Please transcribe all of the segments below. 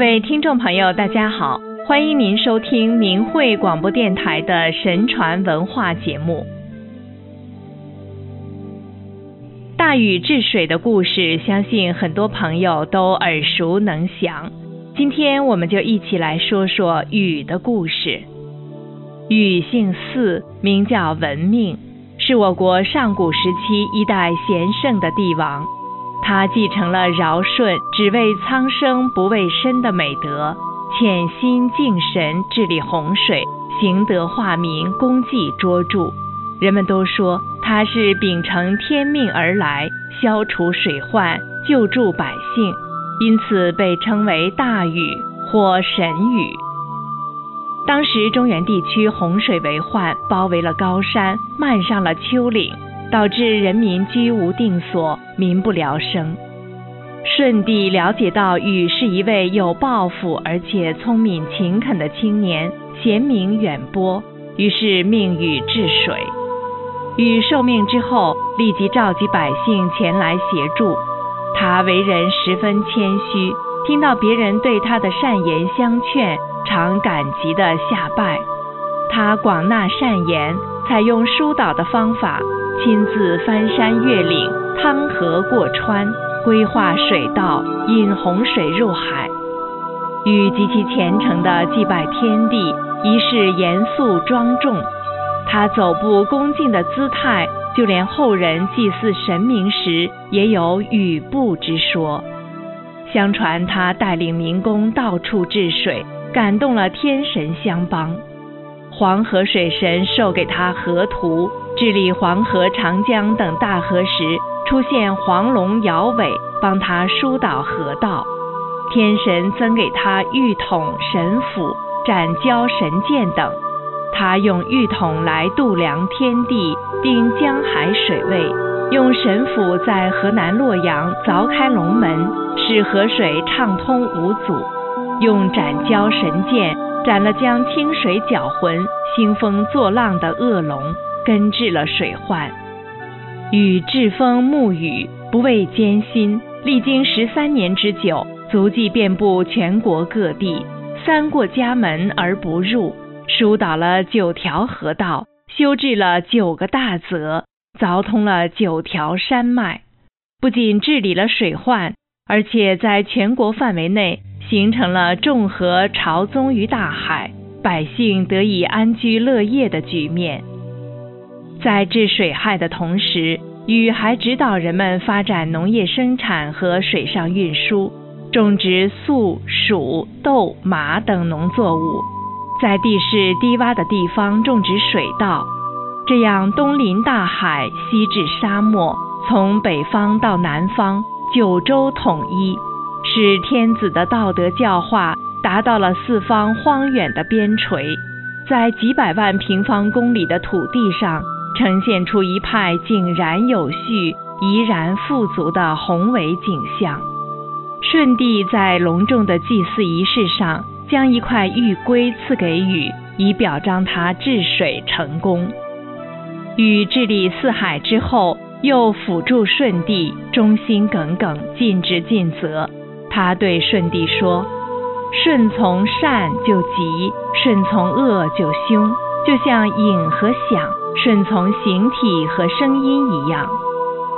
各位听众朋友，大家好，欢迎您收听明慧广播电台的神传文化节目。大禹治水的故事，相信很多朋友都耳熟能详。今天我们就一起来说说禹的故事。禹姓姒，名叫文命，是我国上古时期一代贤圣的帝王。他继承了尧舜只为苍生不为身的美德，潜心敬神，治理洪水，行德化民，功绩卓著。人们都说他是秉承天命而来，消除水患，救助百姓，因此被称为大禹或神禹。当时中原地区洪水为患，包围了高山，漫上了丘陵。导致人民居无定所，民不聊生。舜帝了解到禹是一位有抱负而且聪明勤恳的青年，贤名远播，于是命禹治水。禹受命之后，立即召集百姓前来协助。他为人十分谦虚，听到别人对他的善言相劝，常感激地下拜。他广纳善言，采用疏导的方法。亲自翻山越岭、趟河过川，规划水道，引洪水入海。禹极其虔诚的祭拜天地，仪式严肃庄重。他走步恭敬的姿态，就连后人祭祀神明时也有禹步之说。相传他带领民工到处治水，感动了天神相帮。黄河水神授给他河图。治理黄河、长江等大河时，出现黄龙摇尾，帮他疏导河道。天神赠给他玉筒、神斧、斩蛟神剑等，他用玉筒来度量天地，定江海水位；用神斧在河南洛阳凿开龙门，使河水畅通无阻；用斩蛟神剑斩了将清水搅浑、兴风作浪的恶龙。根治了水患，禹栉风沐雨，不畏艰辛，历经十三年之久，足迹遍布全国各地，三过家门而不入，疏导了九条河道，修治了九个大泽，凿通了九条山脉，不仅治理了水患，而且在全国范围内形成了众河朝宗于大海，百姓得以安居乐业的局面。在治水害的同时，禹还指导人们发展农业生产和水上运输，种植粟、黍、豆、麻等农作物，在地势低洼的地方种植水稻，这样东临大海，西至沙漠，从北方到南方，九州统一，使天子的道德教化达到了四方荒远的边陲，在几百万平方公里的土地上。呈现出一派井然有序、怡然富足的宏伟景象。舜帝在隆重的祭祀仪式上，将一块玉圭赐给禹，以表彰他治水成功。禹治理四海之后，又辅助舜帝，忠心耿耿，尽职尽责。他对舜帝说：“顺从善就吉，顺从恶就凶，就像影和响。”顺从形体和声音一样，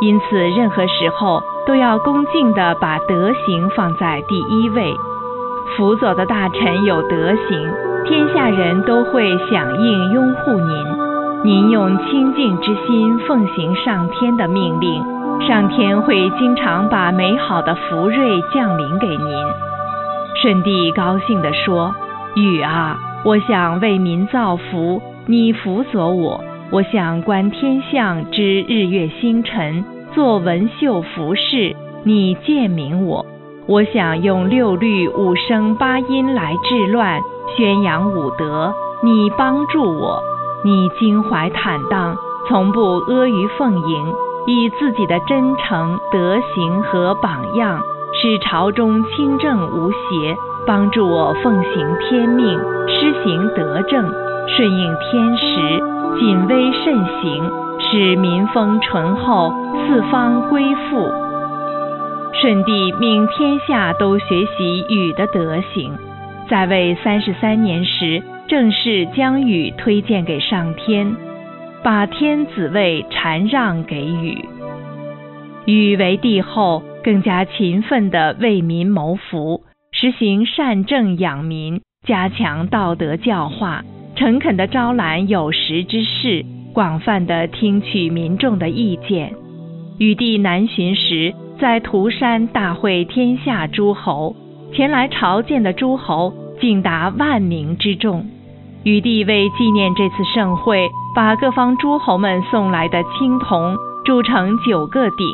因此任何时候都要恭敬地把德行放在第一位。辅佐的大臣有德行，天下人都会响应拥护您。您用清净之心奉行上天的命令，上天会经常把美好的福瑞降临给您。舜帝高兴地说：“禹啊，我想为民造福，你辅佐我。”我想观天象，知日月星辰，做文绣服饰，你鉴明我；我想用六律五声八音来治乱，宣扬武德，你帮助我。你襟怀坦荡，从不阿谀奉迎，以自己的真诚德行和榜样，使朝中清正无邪，帮助我奉行天命，施行德政，顺应天时。谨微慎行，使民风淳厚，四方归附。舜帝命天下都学习禹的德行，在位三十三年时，正式将禹推荐给上天，把天子位禅让给禹。禹为帝后，更加勤奋地为民谋福，实行善政养民，加强道德教化，诚恳地招揽有识之士，广泛地听取民众的意见。禹帝南巡时，在涂山大会天下诸侯，前来朝见的诸侯竟达万名之众。禹帝为纪念这次盛会，把各方诸侯们送来的青铜铸成九个鼎，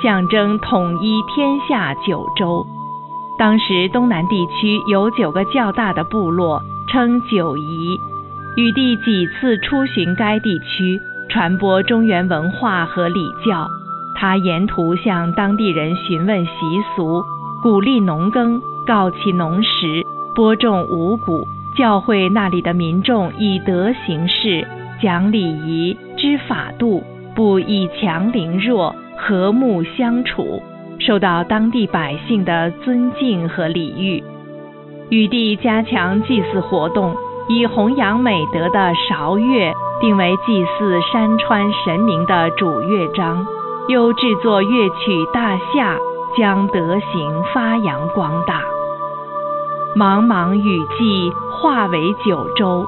象征统一天下九州。当时东南地区有九个较大的部落，称九夷。禹帝几次出巡该地区，传播中原文化和礼教。他沿途向当地人询问习俗，鼓励农耕，告起农时，播种五谷，教会那里的民众以德行事，讲礼仪，知法度，不以强凌弱，和睦相处，受到当地百姓的尊敬和礼遇。禹帝加强祭祀活动，以弘扬美德的韶乐定为祭祀山川神明的主乐章。又制作乐曲大夏，将德行发扬光大。茫茫雨季化为九州，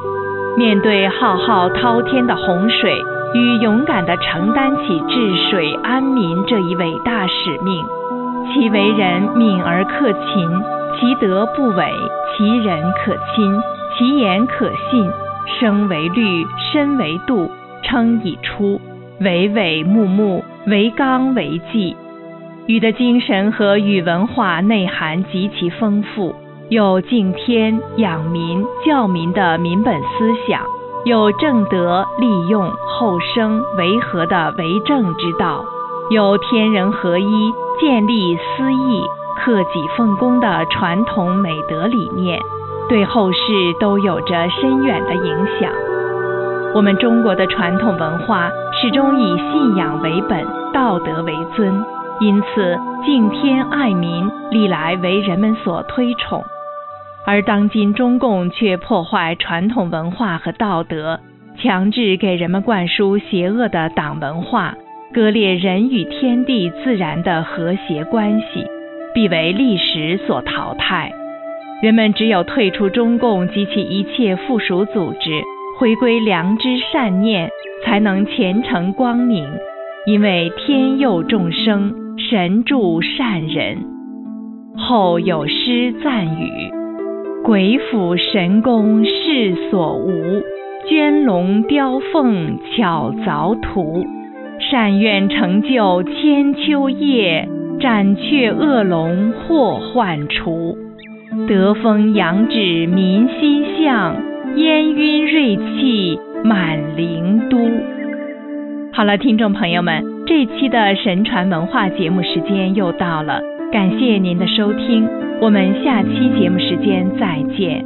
面对浩浩滔天的洪水，禹勇敢地承担起治水安民这一伟大使命。其为人敏而克勤，其德不伪，其人可亲，其言可信。生为律，身为度，称以出，巍巍穆穆。为纲为纪，禹的精神和禹文化内涵极其丰富，有敬天养民、教民的民本思想，有正德利用后生为和的为政之道，有天人合一、建立私义、克己奉公的传统美德理念，对后世都有着深远的影响。我们中国的传统文化始终以信仰为本，道德为尊，因此敬天爱民历来为人们所推崇。而当今中共却破坏传统文化和道德，强制给人们灌输邪恶的党文化，割裂人与天地自然的和谐关系，必为历史所淘汰。人们只有退出中共及其一切附属组织。回归良知善念，才能前程光明。因为天佑众生，神助善人。后有诗赞语：鬼斧神工世所无，捐龙雕凤巧凿图。善愿成就千秋业，斩却恶龙祸患除。得风扬指民心向。烟晕锐气满灵都。好了，听众朋友们，这期的神传文化节目时间又到了，感谢您的收听，我们下期节目时间再见。